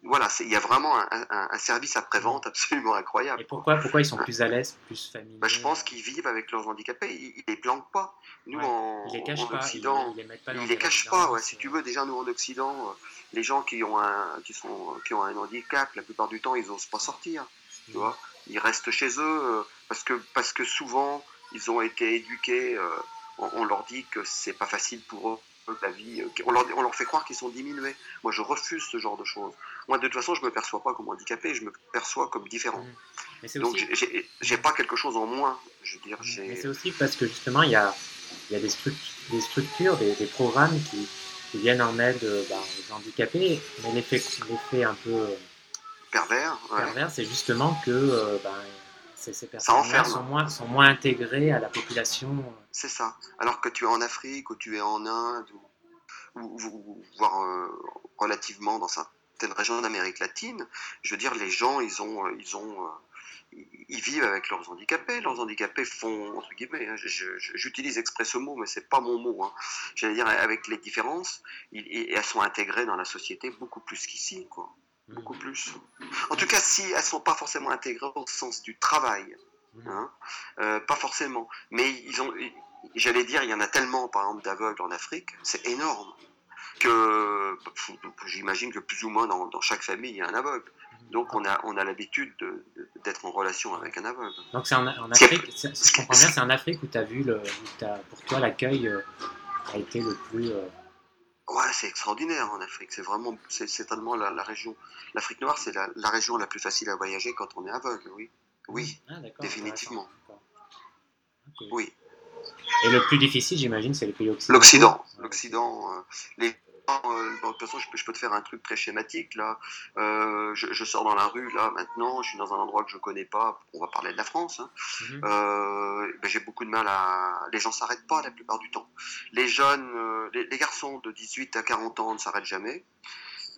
Voilà, il y a vraiment un, service après-vente absolument incroyable. Et pourquoi, pourquoi ils sont plus à l'aise, plus familiers? Bah, Je pense qu'ils vivent avec leurs handicapés, ils, ne les planquent pas. Nous, en, ils les cachent en pas, Occident, ils, les, les cachent pas. Ouais. Si tu veux, déjà, nous, en Occident, euh, les gens qui ont, un, qui, sont, qui ont un handicap, la plupart du temps, ils n'osent pas sortir. Tu vois ils restent chez eux euh, parce, que, parce que souvent, ils ont été éduqués, euh, on, leur dit que c'est pas facile pour eux la vie. Euh, on leur, fait croire qu'ils sont diminués. Moi, je refuse ce genre de choses. Moi, de toute façon, je me perçois pas comme handicapé, je me perçois comme différent. Mmh. Donc, j'ai pas quelque chose en moins. Je veux dire, Mais c'est aussi parce que justement, il y a, y a des, des, structures, des, programmes qui, viennent en aide euh, bah, aux handicapés, mais l'effet un peu euh, pervers, pervers c'est justement que bah, ces personnes sont moins, sont moins intégrées à la population. C'est ça. Alors que tu es en Afrique ou tu es en Inde ou, voire euh, relativement dans certaines régions d'Amérique latine, je veux dire, les gens, ils ont, euh, ils ont, euh, ils vivent avec leurs handicapés. Leurs handicapés font, entre guillemets, hein, j'utilise exprès ce mot, mais c'est pas mon mot. Hein. J'allais dire, avec les différences, elles sont intégrées dans la société beaucoup plus qu'ici, quoi beaucoup plus. En tout cas, si elles ne sont pas forcément intégrées au sens du travail, hein, euh, pas forcément. Mais ils ont, j'allais dire, il y en a tellement, par exemple, d'aveugles en Afrique, c'est énorme, que j'imagine que plus ou moins dans, chaque famille, il y a un aveugle. Donc on a, on a l'habitude d'être en relation avec un aveugle. Donc c'est en, Afrique, je comprends bien, c'est en Afrique où tu as vu, le, pour toi, l'accueil euh, a été le plus... Euh, Ouais, c'est extraordinaire en Afrique. C'est vraiment, c'est tellement la, région. L'Afrique noire, c'est la, région la plus facile à voyager quand on est aveugle, oui. Oui, ah, définitivement. Oui. Et le plus difficile, j'imagine, c'est le pays occidental. L'Occident. L'Occident. Euh, les euh, de toute façon, je peux, te faire un truc très schématique là. Euh, je, sors dans la rue là maintenant, je suis dans un endroit que je connais pas. On va parler de la France. Hein. Mhm. Euh, ben, j'ai beaucoup de mal à. Les gens s'arrêtent pas la plupart du temps. Les jeunes, les, les, garçons de 18 à 40 ans ne s'arrêtent jamais.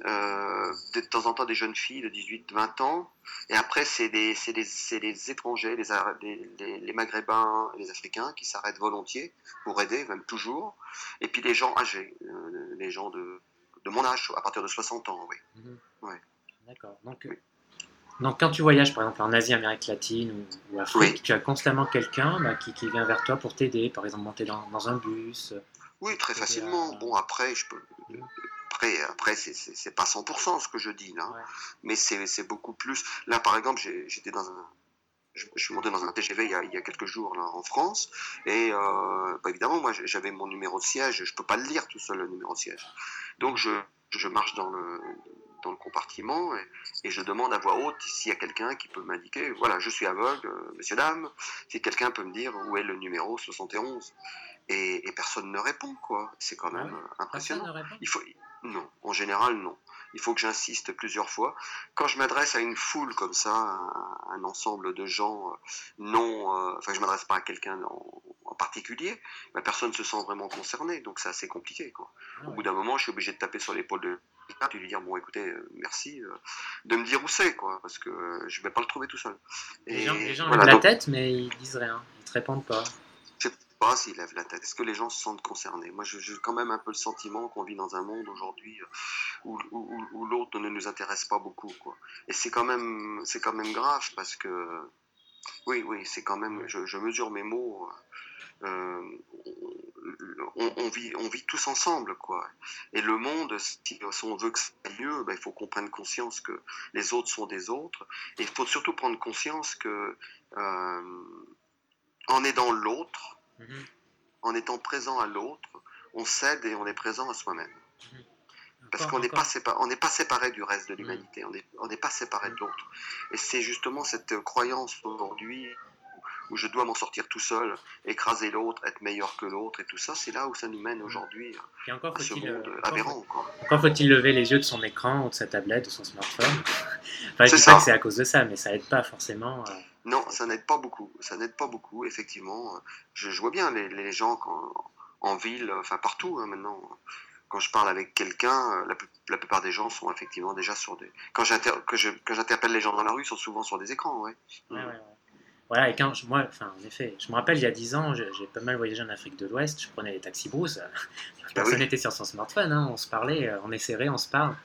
Euh, de temps en temps des jeunes filles de 18-20 ans, et après c'est des, des, étrangers, les, les, Maghrébins, les Africains qui s'arrêtent volontiers pour aider, même toujours, et puis les gens âgés, euh, les gens de, de, mon âge, à partir de 60 ans, oui. Mhm. ouais. D'accord. Donc, euh, donc quand tu voyages par exemple en Asie, Amérique latine ou, Afrique, tu as constamment quelqu'un bah, qui, qui, vient vers toi pour t'aider, par exemple monter dans, dans un bus. Oui, très facilement. Bon, après, je peux. Mhm après, après c'est pas 100% ce que je dis là, mais c'est beaucoup plus. Là, par exemple, j'étais dans un, je, suis monté dans un TGV il y a, il y a quelques jours là, en France, et euh, bah, évidemment, moi, j'avais mon numéro de siège, je peux pas le lire tout seul le numéro de siège, donc je, je marche dans le dans le compartiment et, je demande à voix haute s'il y a quelqu'un qui peut m'indiquer, voilà, je suis aveugle, euh, monsieur, dame, si quelqu'un peut me dire où est le numéro 71. Et, et personne ne répond, quoi. C'est quand même impressionnant. Il faut, non, en général, non. Il faut que j'insiste plusieurs fois. Quand je m'adresse à une foule comme ça, à un ensemble de gens euh, non, euh, enfin, je m'adresse pas à quelqu'un en, particulier, mais personne ne se sent vraiment concerné, donc c'est assez compliqué. Quoi. Ah Au bout d'un moment, je suis obligé de taper sur l'épaule de de lui dire bon écoutez euh, merci de me dire où c'est quoi parce que je vais pas le trouver tout seul les gens, les gens la tête mais ils disent rien ils te répondent pas pas s'ils lèvent la tête. Est-ce que les gens se sentent concernés? Moi, j'ai quand même un peu le sentiment qu'on vit dans un monde aujourd'hui euh, où, l'autre ne nous intéresse pas beaucoup. Quoi. Et c'est quand, même, quand même grave parce que, oui, oui, c'est quand même, je, mesure mes mots. Euh, on, vit, on vit tous ensemble, quoi. Et le monde, si, on veut que ça aille mieux, ben, il faut qu'on prenne conscience que les autres sont des autres. Et il faut surtout prendre conscience que euh, en aidant l'autre, Mhm. En étant présent à l'autre, on cède et on est présent à soi-même. Parce qu'on n'est pas, séparé, on pas séparé du reste de l'humanité, on n'est pas séparé de l'autre. Et c'est justement cette croyance aujourd'hui où je dois m'en sortir tout seul, écraser l'autre, être meilleur que l'autre et tout ça, c'est là où ça nous mène aujourd'hui à ce monde euh, aberrant. Encore faut-il lever les yeux de son écran ou de sa tablette ou son smartphone? Enfin, je dis pas que c'est à cause de ça, mais ça aide pas forcément. Euh. Non, ça n'aide pas beaucoup. Ça n'aide pas beaucoup, effectivement. Je, vois bien les, gens en ville, enfin partout hein, maintenant quand je parle avec quelqu'un, la, la, plupart des gens sont effectivement déjà sur des. Quand j'interpelle les gens dans la rue, ils sont souvent sur des écrans, ouais. ouais, ouais voilà, et quand moi, enfin, en effet, je me rappelle il y a 10 ans, j'ai pas mal voyagé en Afrique de l'Ouest, je prenais les taxis brousse, euh, bah personne n'était sur son smartphone, hein, on se parlait, euh, on est serré, on se parle.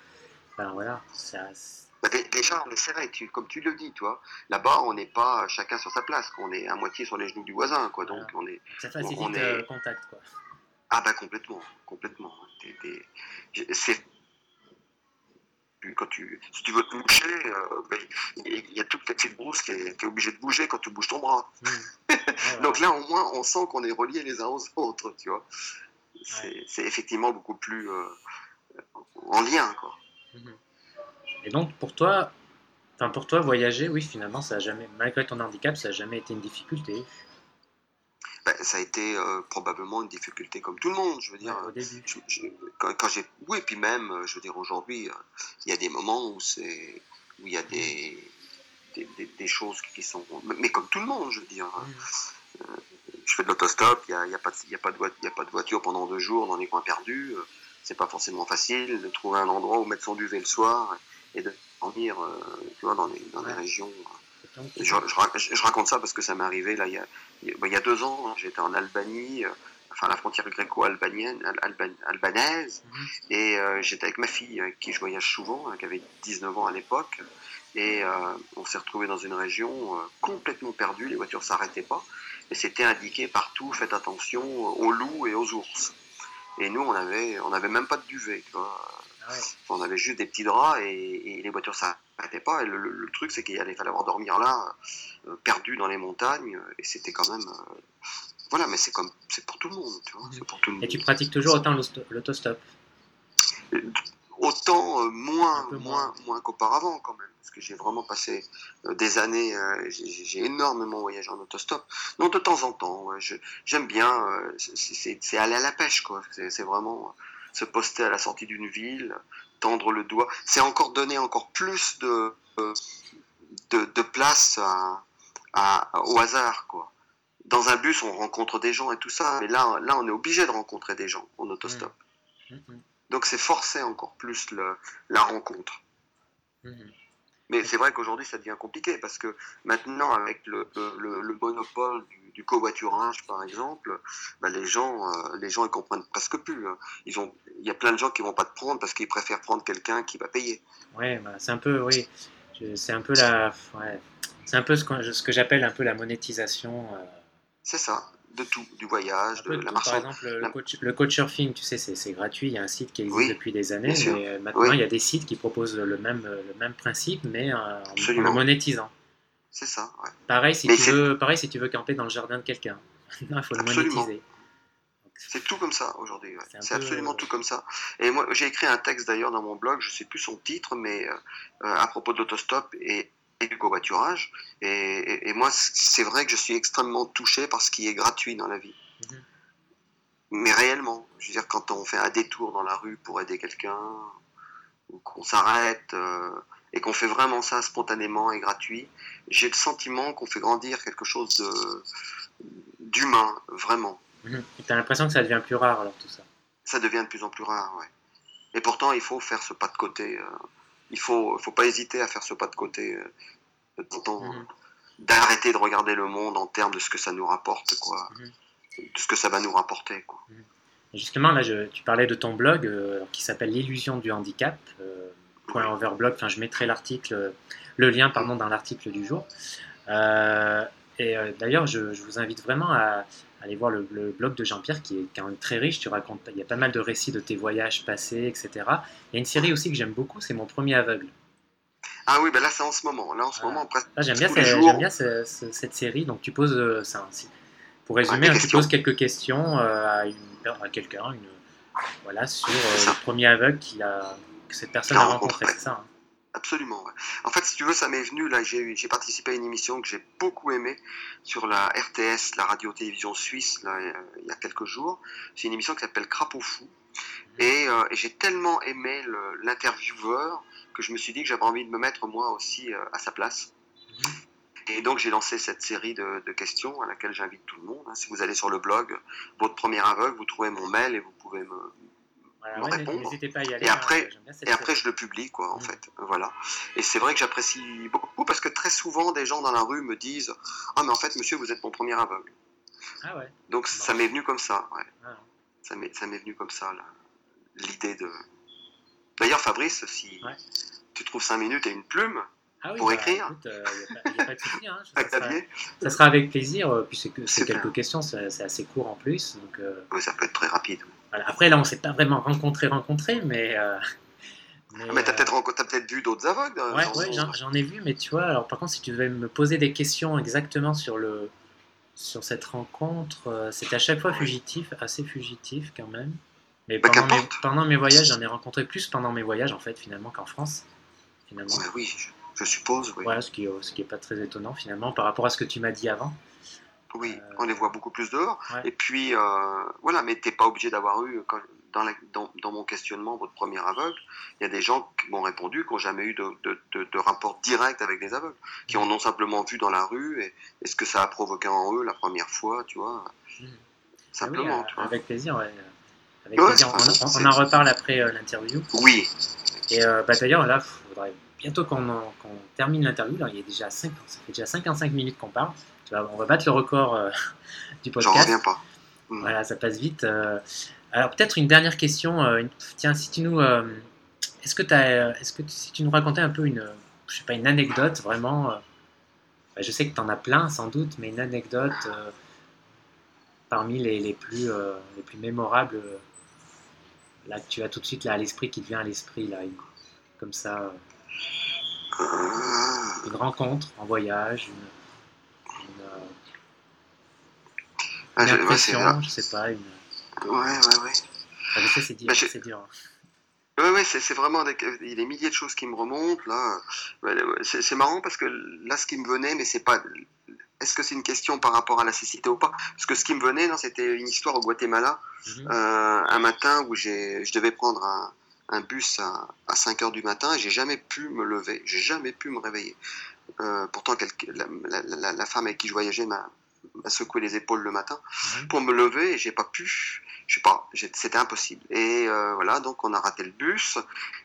Ben voilà, ça. Déjà, on est serré, tu, comme tu le dis, toi. Là-bas, on n'est pas chacun sur sa place, on est à moitié sur les genoux du voisin, quoi. Donc, on est. Ça facilite on est... le contact, quoi. Ah, bah, complètement, complètement. C'est quand tu, si tu veux te bouger, euh, ben, il y a toute la petite brousse qui est, obligée de bouger quand tu bouges ton bras. Mmh. Donc là, au moins, on sent qu'on est reliés les uns aux autres, tu vois. C'est effectivement beaucoup plus euh, en lien, quoi. Mmh. Et donc, pour toi, enfin pour toi, voyager, oui, finalement, ça a jamais, malgré ton handicap, ça n'a jamais été une difficulté. Ben, ça a été euh, probablement une difficulté comme tout le monde. Je veux dire, quand, j'ai, oui, et puis même, euh, je veux dire, aujourd'hui, euh, il y a des moments où c'est, où il y a des, des, choses qui sont, mais comme tout le monde, je veux dire. Hein. je fais de l'autostop, il n'y a, y a, pas de, a, pas de, a pas de voiture pendant deux jours dans les coins perdus. C'est pas forcément facile de trouver un endroit où mettre son duvet le soir et de dormir, tu vois, dans les, dans les régions. Je, raconte ça parce que ça m'est arrivé là, il, y a, il y a deux ans. Hein, j'étais en Albanie, euh, enfin la frontière gréco-albanaise, mhm. et euh, j'étais avec ma fille euh, qui je voyage souvent, hein, qui avait 19 ans à l'époque. Et on s'est retrouvé dans une région complètement perdue, les voitures s'arrêtaient pas. Et c'était indiqué partout, faites attention aux loups et aux ours. Et nous, on avait, on avait même pas de duvet, tu vois. On avait juste des petits draps et, les voitures s'arrêtaient pas. Et le, truc, c'est qu'il allait falloir dormir là, euh, perdu dans les montagnes. Et c'était quand même. Euh, voilà, mais c'est comme c'est pour tout le monde, tu vois. Pour tout le monde. Et tu pratiques toujours autant l'autostop? Autant euh, moins, moins, moins, qu'auparavant quand même, parce que j'ai vraiment passé des années, j'ai énormément voyagé en autostop. Donc de temps en temps, j'aime bien, c'est aller à la pêche, quoi. C'est vraiment se poster à la sortie d'une ville, tendre le doigt. C'est encore donner encore plus de, de, place à, au hasard, quoi. Dans un bus, on rencontre des gens et tout ça, mais là, là on est obligé de rencontrer des gens en autostop. Mmh. Mmh. Donc c'est forcer encore plus le, la rencontre. Mmh. Mais c'est vrai qu'aujourd'hui, ça devient compliqué parce que maintenant, avec le, le, monopole du, covoiturage, par exemple, bah, les gens, euh, les gens, ils comprennent presque plus. Hein. Ils ont, il y a plein de gens qui vont pas te prendre parce qu'ils préfèrent prendre quelqu'un qui va payer. Ouais, bah, c'est un peu, oui, c'est un peu la, ouais, c'est un peu ce que, ce que j'appelle un peu la monétisation. Euh. C'est ça de tout, du voyage, de la marche. Par exemple, le, coach, le couchsurfing, tu sais, c'est gratuit. Il y a un site qui existe depuis des années, mais euh, maintenant il y a des sites qui proposent le même, le même principe, mais euh, en, le monétisant. C'est ça. Ouais. Pareil si tu veux, pareil si tu veux camper dans le jardin de quelqu'un. il faut le monétiser. C'est tout comme ça aujourd'hui. C'est absolument tout comme ça. Et moi, j'ai écrit un texte d'ailleurs dans mon blog, je sais plus son titre, mais euh, à propos de l'autostop et et du covoiturage. Et, et, moi, c'est vrai que je suis extrêmement touché par ce qui est gratuit dans la vie. Mhm. Mais réellement, je veux dire, quand on fait un détour dans la rue pour aider quelqu'un, ou qu'on s'arrête euh, et qu'on fait vraiment ça spontanément et gratuit, j'ai le sentiment qu'on fait grandir quelque chose d'humain, vraiment. Mhm. Tu as l'impression que ça devient plus rare alors tout ça Ça devient de plus en plus rare, ouais. Et pourtant, il faut faire ce pas de côté. Euh, il faut, faut pas hésiter à faire ce pas de côté euh, mhm. d'arrêter de regarder le monde en termes de ce que ça nous rapporte, quoi, mhm. de ce que ça va nous rapporter, quoi. Mhm. Justement, là, tu parlais de ton blog euh, qui s'appelle L'illusion du handicap. Euh, point overblog. Enfin, je mettrai l'article, le lien, pardon, dans l'article du jour. et d'ailleurs, je, vous invite vraiment à, aller voir le, blog de Jean-Pierre qui est quand même très riche. Tu racontes, il y a pas mal de récits de tes voyages passés, etc. Il y a une série aussi que j'aime beaucoup, c'est Mon premier aveugle. Ah oui, ben là c'est en ce moment. Là en ce moment, presque. j'aime bien, j'aime bien cette série. Donc tu poses, euh, pour résumer, hein, tu poses quelques questions euh, à, quelqu'un, voilà, sur le premier aveugle a, que cette personne a rencontré, c'est ça hein Absolument. En fait, si tu veux, ça m'est venu, là, j'ai participé à une émission que j'ai beaucoup aimée sur la RTS, la radio-télévision suisse, là, il y a quelques jours. C'est une émission qui s'appelle Crapaud Fou. Et, euh, et j'ai tellement aimé l'intervieweur que je me suis dit que j'avais envie de me mettre moi aussi euh, à sa place. Et donc j'ai lancé cette série de, de, questions à laquelle j'invite tout le monde. Hein. Si vous allez sur le blog, votre premier aveugle, vous trouvez mon mail et vous pouvez me, N'hésitez pas à y aller. Et après, hein, et après je le publie, quoi, en mm. fait. Voilà. Et c'est vrai que j'apprécie beaucoup parce que très souvent, des gens dans la rue me disent Ah, mais en fait, monsieur, vous êtes mon premier aveugle. Ah ouais. Donc ça m'est venu comme ça. Ouais. Ah. Ça m'est venu comme ça, l'idée de. D'ailleurs, Fabrice, si tu trouves 5 minutes et une plume, ah pour bah, écrire. Il n'y a, pas de souci. Hein, ça, sera, avec plaisir. Euh, puis c'est quelques questions, c'est assez court en plus. Donc, euh, oui, ça peut être très rapide. Après, là, on ne s'est pas vraiment rencontré, rencontré, mais. Euh, mais, ah, tu as peut-être vu d'autres aveugles Oui, ouais, j'en ai vu, mais tu vois, alors par contre, si tu devais me poser des questions exactement sur, le, sur cette rencontre, c'était à chaque fois fugitif, assez fugitif quand même. Mais bah, pendant, mes, pendant mes voyages, j'en ai rencontré plus pendant mes voyages, en fait, finalement, qu'en France. Finalement. oui, je suppose. Oui. Voilà, ce qui n'est ce qui est pas très étonnant finalement par rapport à ce que tu m'as dit avant. Oui, euh, on les voit beaucoup plus dehors. Et puis, euh, voilà, mais tu n'es pas obligé d'avoir eu, dans, dans, dans, mon questionnement, votre premier aveugle, il y a des gens qui m'ont répondu qui n'ont jamais eu de, de, de, rapport direct avec des aveugles, qui en ont simplement vu dans la rue et, ce que ça a provoqué en eux la première fois, tu vois. Mmh. Simplement, ah tu vois. Avec plaisir, ouais. Avec plaisir. On, en reparle après euh, l'interview. Oui. Et bah, d'ailleurs, là, il faudrait bientôt qu'on termine l'interview. Il y a déjà 5, ça fait déjà 55 minutes qu'on parle. Tu vois, on va battre le record euh, du podcast. J'en reviens pas. Hmm. Voilà, ça passe vite. Euh. alors peut-être une dernière question. Euh, tiens, si tu nous, est-ce que est-ce que si tu nous racontais un peu une, je sais pas, une anecdote vraiment. Bah, je sais que tu en as plein sans doute, mais une anecdote parmi les, les plus, les plus mémorables là tu as tout de suite là à l'esprit qui te vient à l'esprit là comme ça une rencontre en voyage une, une impression, je, sais pas, une... Ouais, ouais, ouais. je sais, c'est dur. Bah, c'est dur. Oui, ouais, c'est vraiment des, des milliers de choses qui me remontent là. C'est marrant parce que là, ce qui me venait, mais c'est pas. Est-ce que c'est une question par rapport à la cécité ou pas? Parce que ce qui me venait, c'était une histoire au Guatemala, mhm. euh, un matin où je devais prendre un, un bus à, à, 5 heures du matin et j'ai jamais pu me lever, j'ai jamais pu me réveiller. Euh, pourtant, la, la, la, femme avec qui je voyageais m'a secoué les épaules le matin mhm. pour me lever et j'ai pas pu je sais pas, c'était impossible. Et euh, voilà, donc on a raté le bus.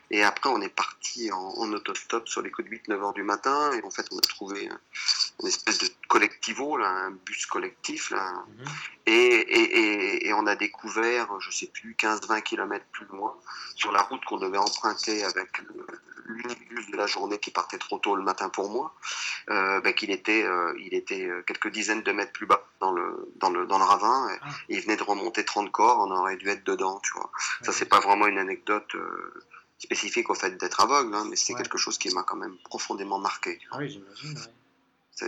Et après, on est parti en, en autostop sur les coups de 8-9 heures du matin. Et en fait, on a trouvé une espèce de collectivo, là, un bus collectif. Là. Mhm. et, et, et, on a découvert, je sais plus, 15-20 km plus loin, sur la route qu'on devait emprunter avec l'unique bus de la journée qui partait trop tôt le matin pour moi, euh, ben, qu'il était, euh, il était quelques dizaines de mètres plus bas dans le, dans le, dans le ravin. Et, ah. il venait de remonter 30 corps on aurait dû être dedans, tu vois. Ça, c'est pas vraiment une anecdote euh, spécifique au fait d'être aveugle, hein, mais c'est quelque chose qui m'a quand même profondément marqué. Ah oui, j'imagine,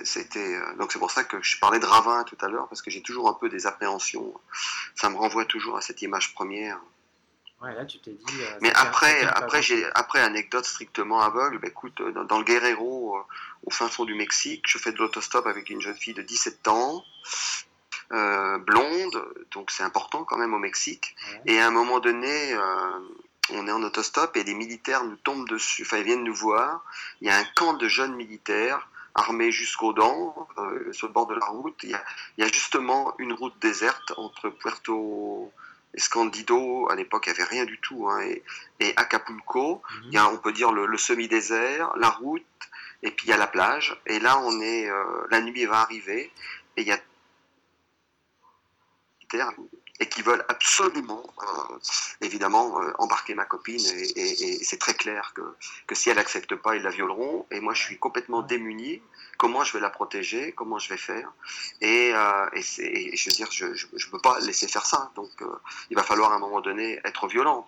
C'était euh, donc c'est pour ça que je parlais de ravin tout à l'heure parce que j'ai toujours un peu des appréhensions. Ça me renvoie toujours à cette image première. Ouais, là, tu t'es dit. Euh, mais après, après, j'ai, après anecdote strictement aveugle. Bah, écoute, dans, dans, le Guerrero, au fin fond du Mexique, je fais de l'autostop avec une jeune fille de 17 ans. Euh, blonde, donc c'est important quand même au Mexique. Et à un moment donné, euh, on est en autostop et les militaires nous tombent dessus, enfin ils viennent nous voir. Il y a un camp de jeunes militaires armés jusqu'aux dents euh, sur le bord de la route. Il y, a, il y, a, justement une route déserte entre Puerto Escondido, à l'époque il n'y avait rien du tout, hein, et, et, Acapulco. Mhm. Il y a, on peut dire le, le semi-désert, la route, et puis il y a la plage. Et là on est, la nuit va arriver et il y a et qui veulent absolument, euh, évidemment, euh, embarquer ma copine. Et, c'est très clair que, que si elle n'accepte pas, ils la violeront. Et moi, je suis complètement démuni. Comment je vais la protéger? Comment je vais faire? Et, euh, et, je veux dire, je ne peux pas laisser faire ça. Donc, il va falloir à un moment donné être violent.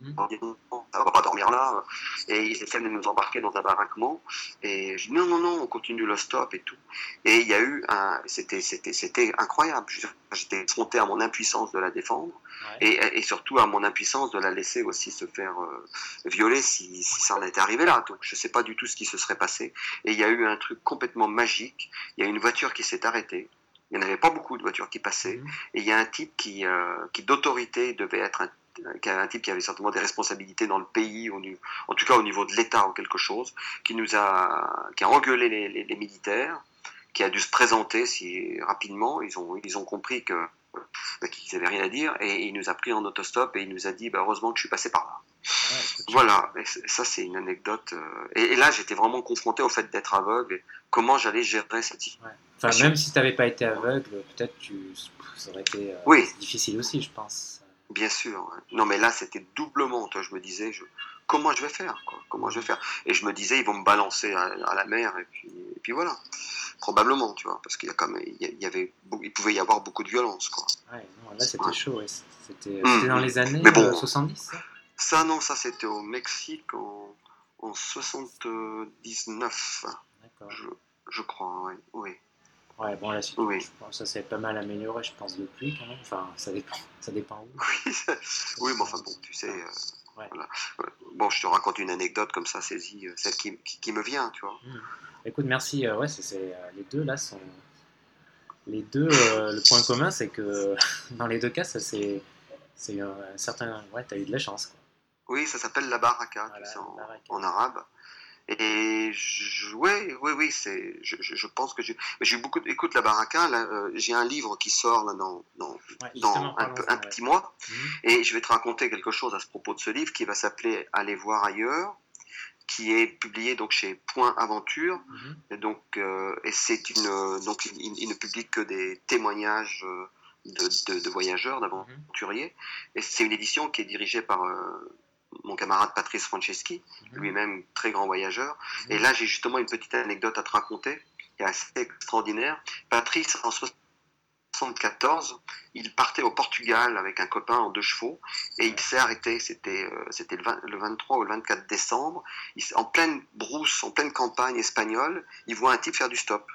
Mm -hmm. On va pas dormir là. Et ils essaient de nous embarquer dans un baraquement. Et je dis non, non, non, on continue le stop et tout. Et il y a eu un. C'était, c'était, c'était incroyable. J'étais confronté à mon impuissance de la défendre. Et, et, surtout à mon impuissance de la laisser aussi se faire euh, violer si, si, ça en était arrivé là. Donc je ne sais pas du tout ce qui se serait passé. Et il y a eu un truc complètement magique. Il y a une voiture qui s'est arrêtée. Il n'y en avait pas beaucoup de voitures qui passaient. Mmh. Et il y a un type qui, euh, qui d'autorité devait être un, un, type qui avait certainement des responsabilités dans le pays, en tout cas au niveau de l'État ou quelque chose, qui nous a, qui a engueulé les, les, les militaires, qui a dû se présenter si rapidement. Ils ont, ils ont compris que bah, qu'ils n'avaient rien à dire et il nous a pris en autostop et il nous a dit bah, heureusement que je suis passé par là. voilà, et ça c'est une anecdote. Euh, et, là j'étais vraiment confronté au fait d'être aveugle et comment j'allais gérer cette situation. Enfin, même si tu n'avais pas été aveugle, peut-être que ça aurait été euh, difficile aussi, je pense. Bien sûr. Non, mais là, c'était doublement. Toi, je me disais, je, comment je vais faire quoi? Comment je vais faire? Et je me disais, ils vont me balancer à, la mer, et puis, et puis voilà. Probablement, tu vois, parce qu'il y a comme, il y avait, il pouvait y avoir beaucoup de violence, quoi. Ouais, non, là, c'était chaud. C'était mmh. dans les années bon, 70. Ça, ça, non, ça, c'était au Mexique en, en 79. Je, je crois, oui. oui. Ouais, bon, la situation, oui. ça s'est pas mal amélioré, je pense, depuis quand même. Enfin, ça dépend, ça dépend où. Oui, oui mais enfin, bon, tu sais. Euh, voilà. Bon, je te raconte une anecdote comme ça, saisie, euh, celle qui, qui, me vient, tu vois. Mmh. Écoute, merci. Euh, ouais, c'est, les deux là sont. Les deux, le point commun, c'est que dans les deux cas, ça c'est. C'est un certain. Ouais, t'as eu de la chance, quoi. Oui, ça s'appelle la baraka, en, arabe. Et je, ouais, oui, oui, c'est, je, je, pense que j'ai, j'ai beaucoup. Écoute, la baraka, euh, j'ai un livre qui sort là dans, dans, dans un, un petit mois, mhm. et je vais te raconter quelque chose à ce propos de ce livre qui va s'appeler Aller voir ailleurs, qui est publié donc chez Point Aventure. Mhm. Et donc, euh, et c'est une, donc il, ne publie que des témoignages. Euh, de, de, de, voyageurs, d'aventuriers. Et c'est une édition qui est dirigée par mon camarade Patrice Franceschi, mhm. lui-même très grand voyageur. Mhm. Et là, j'ai justement une petite anecdote à te raconter, qui est assez extraordinaire. Patrice, en 1974, il partait au Portugal avec un copain en deux chevaux et il s'est arrêté, c'était euh, c'était le, 23 ou le 24 décembre, en pleine brousse, en pleine campagne espagnole, il voit un type faire du stop.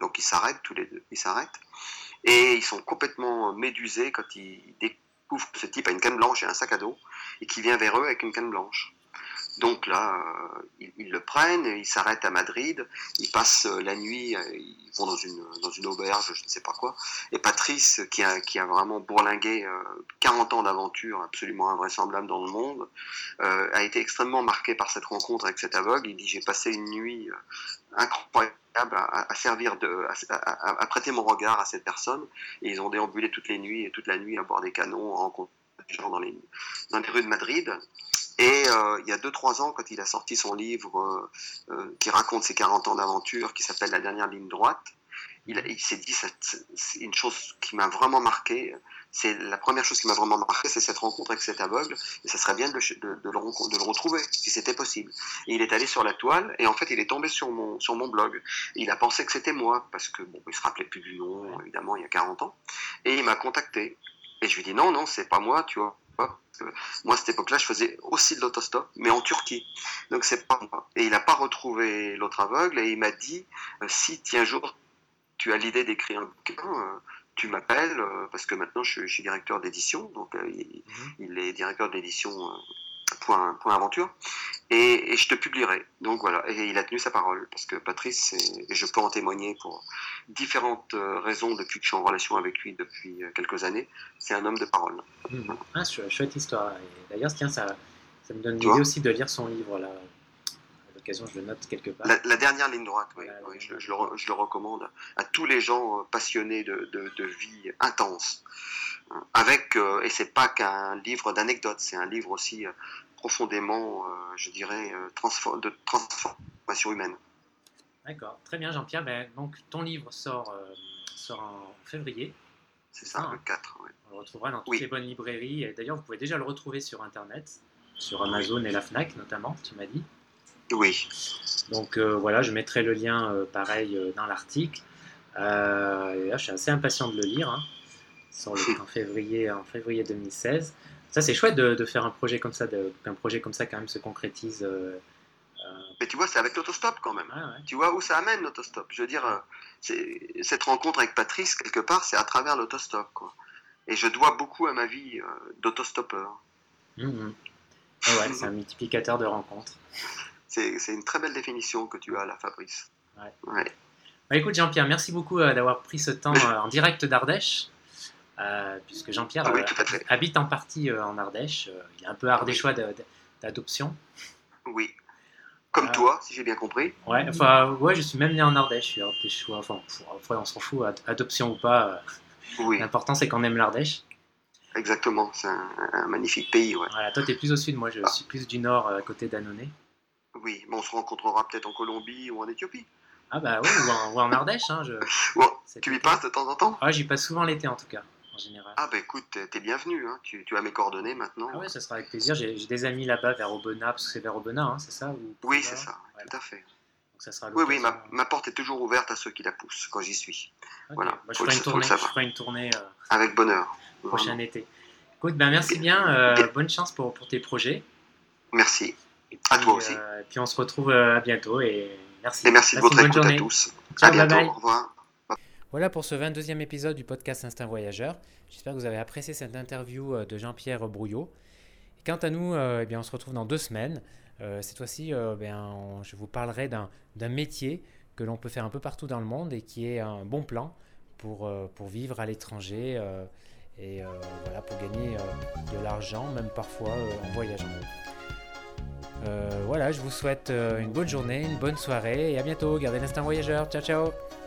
Donc ils s'arrêtent tous les deux, ils s'arrêtent et ils sont complètement médusés quand ils découvrent que ce type a une canne blanche et un sac à dos et qui vient vers eux avec une canne blanche. Donc là, euh, ils, le prennent, ils s'arrêtent à Madrid, ils passent euh, la nuit, euh, ils vont dans une, auberge, je ne sais pas quoi. Et Patrice, qui a, vraiment bourlingué 40 ans d'aventure absolument invraisemblable dans le monde, a été extrêmement marqué par cette rencontre avec cet aveugle. Il dit J'ai passé une nuit incroyable à, servir de, à, prêter mon regard à cette personne. Et ils ont déambulé toutes les nuits et toute la nuit à bord des canons, en rencontrant des gens dans les rues de Madrid. Et euh, il y a 2-3 ans, quand il a sorti son livre euh, euh, qui raconte ses 40 ans d'aventure, qui s'appelle La dernière ligne droite, il, s'est dit une chose qui m'a vraiment marqué. C'est la première chose qui m'a vraiment marqué, c'est cette rencontre avec cet aveugle. Et ça serait bien de, le, retrouver, si c'était possible. Et il est allé sur la toile, et en fait, il est tombé sur mon, sur mon blog. Il a pensé que c'était moi, parce que bon, il se rappelait plus du nom, évidemment, il y a 40 ans. Et il m'a contacté. Et je lui dis non, non, c'est pas moi, tu vois. Moi, à cette époque-là, je faisais aussi de l'autostop, mais en Turquie. Donc, c'est pas moi. Et il n'a pas retrouvé l'autre aveugle et il m'a dit euh, si, un jour, tu as l'idée d'écrire un bouquin, euh, tu m'appelles, euh, parce que maintenant, je, suis directeur d'édition. Donc, il, mhm. il, est directeur d'édition point, point aventure, et, je te publierai. Donc voilà, et il a tenu sa parole, parce que Patrice, et je peux en témoigner pour différentes euh, raisons depuis que je suis en relation avec lui depuis euh, quelques années, c'est un homme de parole. Mmh. Ah, chouette histoire. D'ailleurs, tiens, ça, ça me donne l'idée aussi de lire son livre, là. À l'occasion, je le note quelque part. La, dernière ligne droite, oui. je, le, je, le, recommande à tous les gens euh, passionnés de, de, de vie intense avec, euh, et c'est pas qu'un livre d'anecdotes, c'est un livre aussi euh, profondément, euh, je dirais, de transformation humaine. D'accord, très bien Jean-Pierre. Ben, donc ton livre sort, sort en février. C'est ça, le 4. Hein. On le retrouvera dans toutes les bonnes librairies. Et d'ailleurs, vous pouvez déjà le retrouver sur Internet, sur Amazon et la FNAC notamment, tu m'as dit. Oui. Donc voilà, je mettrai le lien pareil dans l'article. je suis assez impatient de le lire. Hein en février, en février 2016. Ça, c'est chouette de, de, faire un projet comme ça, qu'un projet comme ça quand même se concrétise. Euh, mais tu vois, c'est avec l'autostop quand même. Tu vois où ça amène l'autostop? Je veux dire, cette rencontre avec Patrice, quelque part, c'est à travers l'autostop. Et je dois beaucoup à ma vie d'autostoppeur. Mmh ouais, c'est un multiplicateur de rencontres. C'est une très belle définition que tu as là, Fabrice. Ouais. Bah, écoute, Jean-Pierre, merci beaucoup euh, d'avoir pris ce temps euh, en direct d'Ardèche. Euh, puisque Jean-Pierre ah habite en partie en Ardèche. il est un peu ardéchois d'adoption. Oui. Comme toi, si j'ai bien compris. Ouais, enfin, ouais, je suis même né en Ardèche. Je suis ardéchois. Enfin, on s'en fout, adoption ou pas. Oui. L'important, c'est qu'on aime l'Ardèche. Exactement, c'est un, magnifique pays. Ouais. Voilà, toi, tu es plus au sud, moi, je ah. suis plus du nord, à côté d'Annonay. Oui, mais on se rencontrera peut-être en Colombie ou en Éthiopie. Ah bah oui, ou en, Ardèche. Hein, je... tu y passes de temps en temps Ah, j'y passe souvent l'été en tout cas, en général. Ah bah écoute, t'es bienvenu, hein. tu, as mes coordonnées maintenant. Ah oui, ça sera avec plaisir. J'ai des amis là-bas vers Aubenas, parce que c'est vers Aubenas, hein, c'est ça Oui, c'est ça, tout à fait. Donc ça sera oui, oui, ma, porte est toujours ouverte à ceux qui la poussent quand j'y suis. Voilà. je, ferai une tournée, je, ferai une tournée, avec bonheur. Prochain été. Écoute, ben merci bien, euh, bonne chance pour, pour tes projets. Merci. à toi aussi. Euh, et puis on se retrouve euh, à bientôt et merci. Et merci de votre écoute à tous. à bientôt, au revoir. Voilà pour ce 22e épisode du podcast Instinct Voyageur. J'espère que vous avez apprécié cette interview de Jean-Pierre Brouillot. quant à nous, eh bien, on se retrouve dans deux semaines. cette fois-ci, je vous parlerai d'un métier que l'on peut faire un peu partout dans le monde et qui est un bon plan pour, vivre à l'étranger et euh, voilà, pour gagner euh, de l'argent, même parfois euh, en voyageant. voilà, je vous souhaite une bonne journée, une bonne soirée et à bientôt. Gardez l'instinct voyageur. Ciao, ciao